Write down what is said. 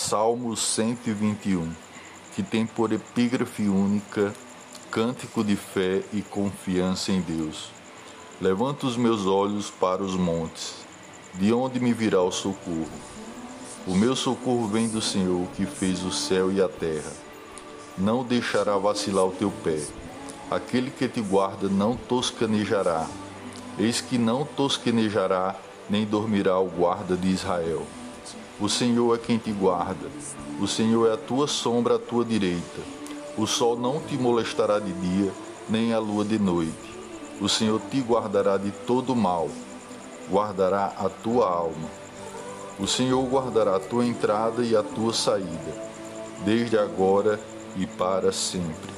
Salmo 121, que tem por epígrafe única cântico de fé e confiança em Deus. Levanto os meus olhos para os montes, de onde me virá o socorro? O meu socorro vem do Senhor, que fez o céu e a terra. Não deixará vacilar o teu pé. Aquele que te guarda não toscanejará. Eis que não tosquenejará, nem dormirá o guarda de Israel. O Senhor é quem te guarda. O Senhor é a tua sombra à tua direita. O sol não te molestará de dia, nem a lua de noite. O Senhor te guardará de todo mal. Guardará a tua alma. O Senhor guardará a tua entrada e a tua saída, desde agora e para sempre.